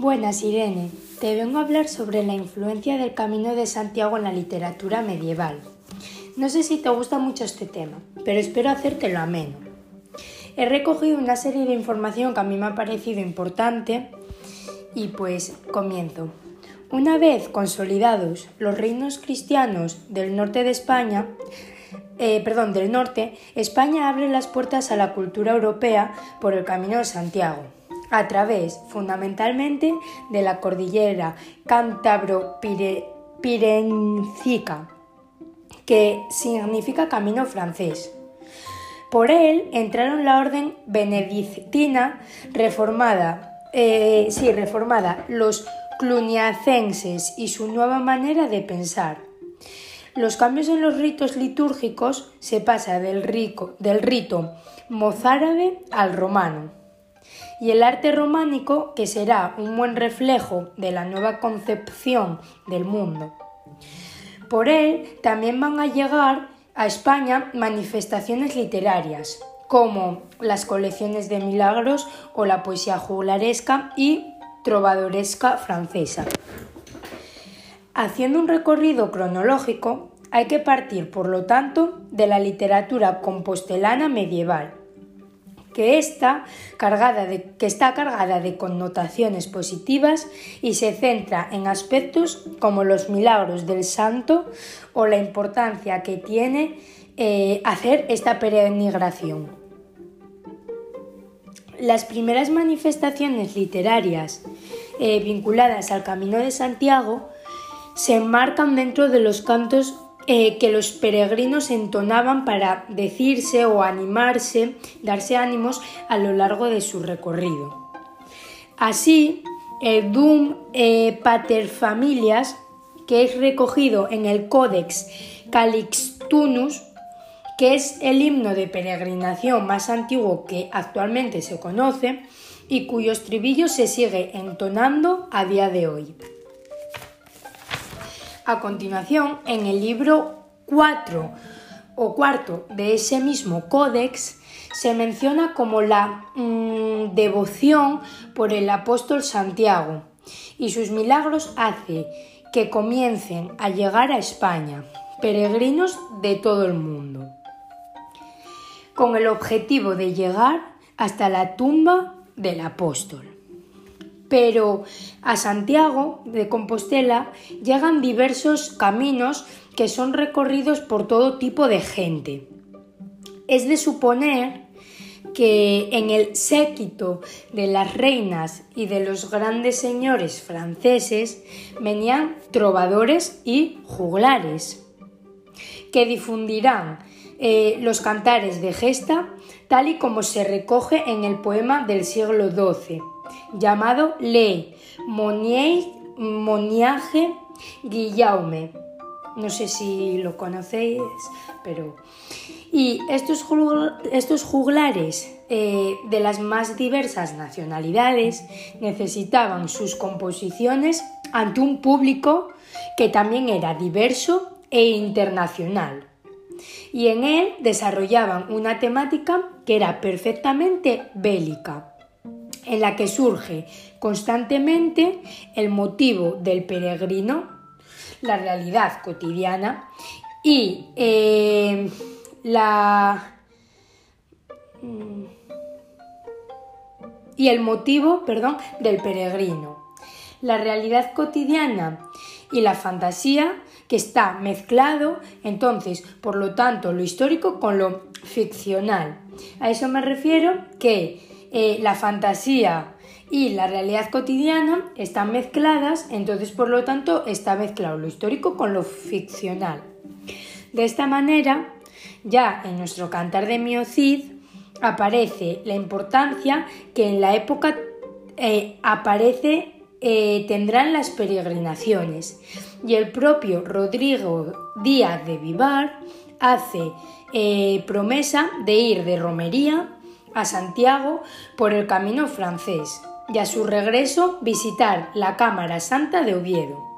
Buenas, Irene. Te vengo a hablar sobre la influencia del Camino de Santiago en la literatura medieval. No sé si te gusta mucho este tema, pero espero hacértelo ameno. He recogido una serie de información que a mí me ha parecido importante y pues comienzo. Una vez consolidados los reinos cristianos del norte de España, eh, perdón, del norte, España abre las puertas a la cultura europea por el Camino de Santiago a través fundamentalmente de la cordillera cántabro-pirencica, que significa camino francés. Por él entraron la orden benedictina reformada, eh, sí, reformada, los cluniacenses y su nueva manera de pensar. Los cambios en los ritos litúrgicos se pasa del, rico, del rito mozárabe al romano y el arte románico que será un buen reflejo de la nueva concepción del mundo. Por él también van a llegar a España manifestaciones literarias, como las colecciones de milagros o la poesía juglaresca y trovadoresca francesa. Haciendo un recorrido cronológico, hay que partir, por lo tanto, de la literatura compostelana medieval, que está cargada de, que está cargada de connotaciones positivas y se centra en aspectos como los milagros del santo o la importancia que tiene eh, hacer esta peregrinación. Las primeras manifestaciones literarias eh, vinculadas al Camino de Santiago se enmarcan dentro de los cantos eh, que los peregrinos entonaban para decirse o animarse, darse ánimos a lo largo de su recorrido. Así, el Dum eh, Paterfamilias, que es recogido en el Codex Calixtunus, que es el himno de peregrinación más antiguo que actualmente se conoce y cuyo estribillo se sigue entonando a día de hoy. A continuación, en el libro 4 o cuarto de ese mismo códex, se menciona como la mm, devoción por el apóstol Santiago y sus milagros hace que comiencen a llegar a España peregrinos de todo el mundo, con el objetivo de llegar hasta la tumba del apóstol. Pero a Santiago de Compostela llegan diversos caminos que son recorridos por todo tipo de gente. Es de suponer que en el séquito de las reinas y de los grandes señores franceses venían trovadores y juglares, que difundirán eh, los cantares de gesta tal y como se recoge en el poema del siglo XII llamado Le Moniage Guillaume. No sé si lo conocéis, pero... Y estos, juglares eh, de las más diversas nacionalidades necesitaban sus composiciones ante un público que también era diverso e internacional. Y en él desarrollaban una temática que era perfectamente bélica en la que surge constantemente el motivo del peregrino, la realidad cotidiana y eh, la y el motivo, perdón, del peregrino. La realidad cotidiana y la fantasía que está mezclado, entonces, por lo tanto, lo histórico con lo ficcional. A eso me refiero que eh, la fantasía y la realidad cotidiana están mezcladas, entonces por lo tanto está mezclado lo histórico con lo ficcional. De esta manera, ya en nuestro cantar de Miocid aparece la importancia que en la época eh, aparece eh, tendrán las peregrinaciones y el propio Rodrigo Díaz de Vivar hace promesa de ir de romería a Santiago por el camino francés y a su regreso visitar la Cámara Santa de Oviedo.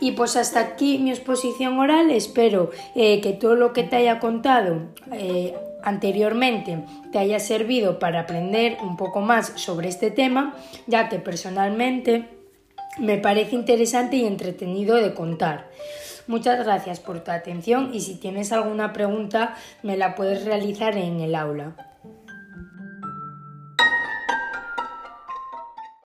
Y pues hasta aquí mi exposición oral. Espero eh, que todo lo que te haya contado eh, anteriormente te haya servido para aprender un poco más sobre este tema, ya que personalmente me parece interesante y entretenido de contar. Muchas gracias por tu atención y si tienes alguna pregunta me la puedes realizar en el aula.